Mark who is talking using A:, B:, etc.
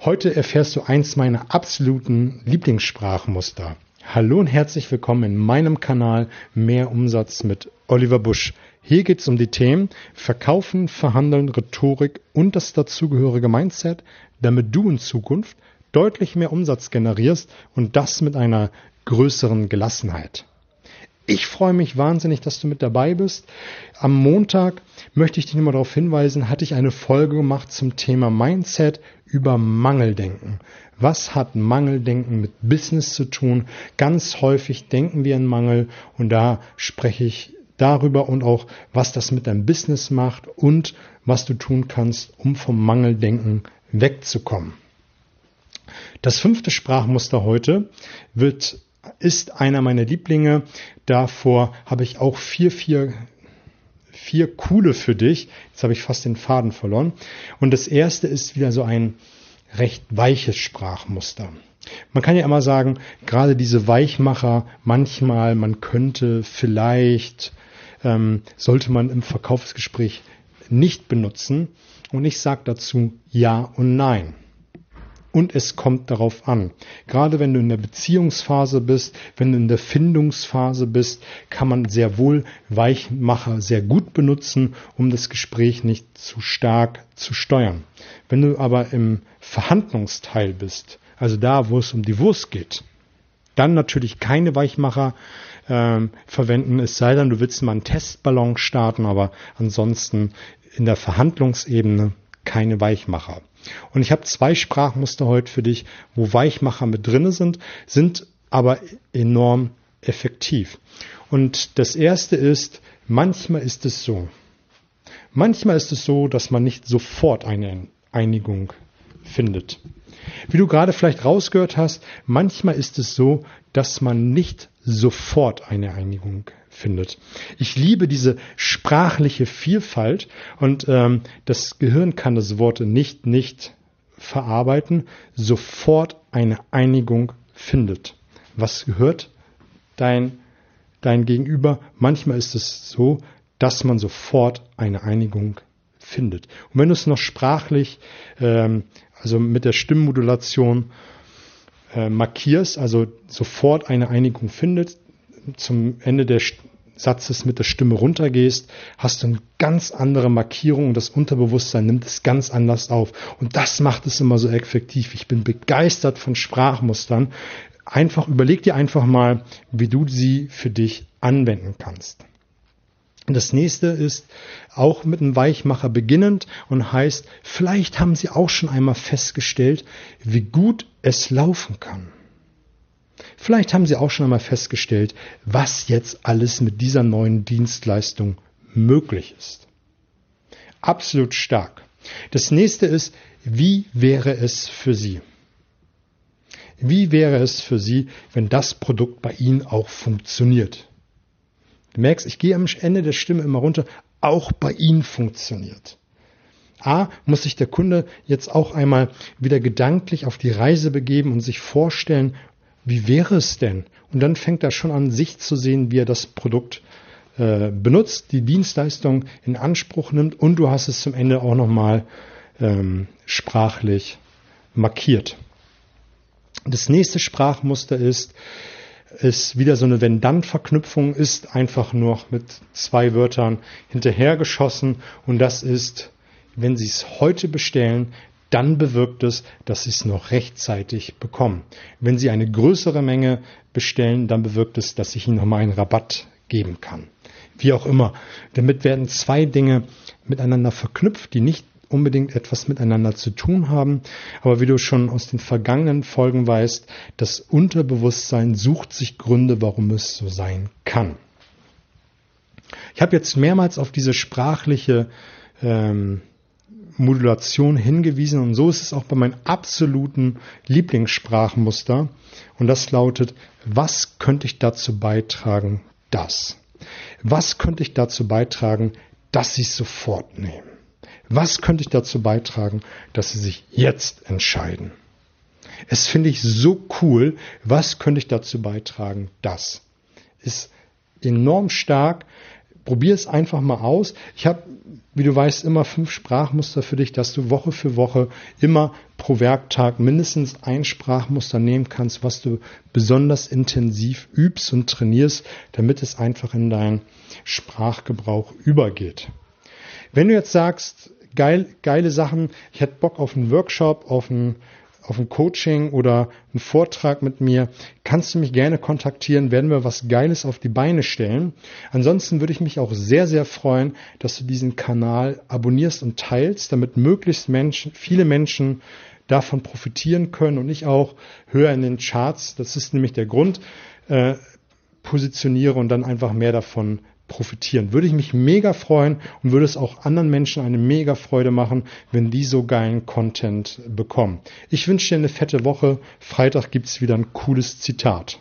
A: Heute erfährst du eins meiner absoluten Lieblingssprachmuster. Hallo und herzlich willkommen in meinem Kanal Mehr Umsatz mit Oliver Busch. Hier geht es um die Themen Verkaufen, Verhandeln, Rhetorik und das dazugehörige Mindset, damit du in Zukunft deutlich mehr Umsatz generierst und das mit einer größeren Gelassenheit. Ich freue mich wahnsinnig, dass du mit dabei bist. Am Montag möchte ich dich nochmal darauf hinweisen, hatte ich eine Folge gemacht zum Thema Mindset über Mangeldenken. Was hat Mangeldenken mit Business zu tun? Ganz häufig denken wir in Mangel und da spreche ich darüber und auch, was das mit deinem Business macht und was du tun kannst, um vom Mangeldenken wegzukommen. Das fünfte Sprachmuster heute wird ist einer meiner Lieblinge. Davor habe ich auch vier, vier, vier coole für dich. Jetzt habe ich fast den Faden verloren. Und das erste ist wieder so ein recht weiches Sprachmuster. Man kann ja immer sagen, gerade diese Weichmacher, manchmal, man könnte, vielleicht, ähm, sollte man im Verkaufsgespräch nicht benutzen. Und ich sage dazu Ja und Nein und es kommt darauf an. Gerade wenn du in der Beziehungsphase bist, wenn du in der Findungsphase bist, kann man sehr wohl Weichmacher sehr gut benutzen, um das Gespräch nicht zu stark zu steuern. Wenn du aber im Verhandlungsteil bist, also da, wo es um die Wurst geht, dann natürlich keine Weichmacher äh, verwenden, es sei denn, du willst mal einen Testballon starten, aber ansonsten in der Verhandlungsebene keine Weichmacher. Und ich habe zwei Sprachmuster heute für dich, wo Weichmacher mit drinne sind, sind aber enorm effektiv. Und das erste ist, manchmal ist es so. Manchmal ist es so, dass man nicht sofort eine Einigung findet. Wie du gerade vielleicht rausgehört hast, manchmal ist es so, dass man nicht sofort eine Einigung findet. Ich liebe diese sprachliche Vielfalt und ähm, das Gehirn kann das Wort nicht nicht verarbeiten, sofort eine Einigung findet. Was gehört dein, dein Gegenüber? Manchmal ist es so, dass man sofort eine Einigung findet. Und wenn du es noch sprachlich, ähm, also mit der Stimmmodulation äh, markierst, also sofort eine Einigung findet, zum Ende des Satzes mit der Stimme runtergehst, hast du eine ganz andere Markierung und das Unterbewusstsein nimmt es ganz anders auf. Und das macht es immer so effektiv. Ich bin begeistert von Sprachmustern. Einfach überleg dir einfach mal, wie du sie für dich anwenden kannst. Das nächste ist auch mit einem Weichmacher beginnend und heißt, vielleicht haben Sie auch schon einmal festgestellt, wie gut es laufen kann. Vielleicht haben Sie auch schon einmal festgestellt, was jetzt alles mit dieser neuen Dienstleistung möglich ist. Absolut stark. Das nächste ist, wie wäre es für Sie? Wie wäre es für Sie, wenn das Produkt bei Ihnen auch funktioniert? Du merkst, ich gehe am Ende der Stimme immer runter, auch bei Ihnen funktioniert. A, muss sich der Kunde jetzt auch einmal wieder gedanklich auf die Reise begeben und sich vorstellen, wie wäre es denn? Und dann fängt er schon an, sich zu sehen, wie er das Produkt äh, benutzt, die Dienstleistung in Anspruch nimmt und du hast es zum Ende auch nochmal ähm, sprachlich markiert. Das nächste Sprachmuster ist, ist wieder so eine Wenn-Dann-Verknüpfung, ist einfach nur mit zwei Wörtern hinterhergeschossen und das ist, wenn Sie es heute bestellen, dann bewirkt es, dass Sie es noch rechtzeitig bekommen. Wenn Sie eine größere Menge bestellen, dann bewirkt es, dass ich Ihnen nochmal einen Rabatt geben kann. Wie auch immer. Damit werden zwei Dinge miteinander verknüpft, die nicht unbedingt etwas miteinander zu tun haben. Aber wie du schon aus den vergangenen Folgen weißt, das Unterbewusstsein sucht sich Gründe, warum es so sein kann. Ich habe jetzt mehrmals auf diese sprachliche ähm, Modulation hingewiesen und so ist es auch bei meinem absoluten Lieblingssprachmuster und das lautet, was könnte ich dazu beitragen, das? Was könnte ich dazu beitragen, dass Sie es sofort nehmen? Was könnte ich dazu beitragen, dass Sie sich jetzt entscheiden? Es finde ich so cool. Was könnte ich dazu beitragen, dass? Ist enorm stark, probier es einfach mal aus. Ich habe, wie du weißt, immer fünf Sprachmuster für dich, dass du Woche für Woche immer pro Werktag mindestens ein Sprachmuster nehmen kannst, was du besonders intensiv übst und trainierst, damit es einfach in deinen Sprachgebrauch übergeht. Wenn du jetzt sagst, geil, geile Sachen, ich hätte Bock auf einen Workshop, auf einen auf ein Coaching oder einen Vortrag mit mir, kannst du mich gerne kontaktieren, werden wir was Geiles auf die Beine stellen. Ansonsten würde ich mich auch sehr, sehr freuen, dass du diesen Kanal abonnierst und teilst, damit möglichst Menschen, viele Menschen davon profitieren können und ich auch höher in den Charts, das ist nämlich der Grund, äh, positioniere und dann einfach mehr davon profitieren. Würde ich mich mega freuen und würde es auch anderen Menschen eine mega Freude machen, wenn die so geilen Content bekommen. Ich wünsche dir eine fette Woche. Freitag gibt es wieder ein cooles Zitat.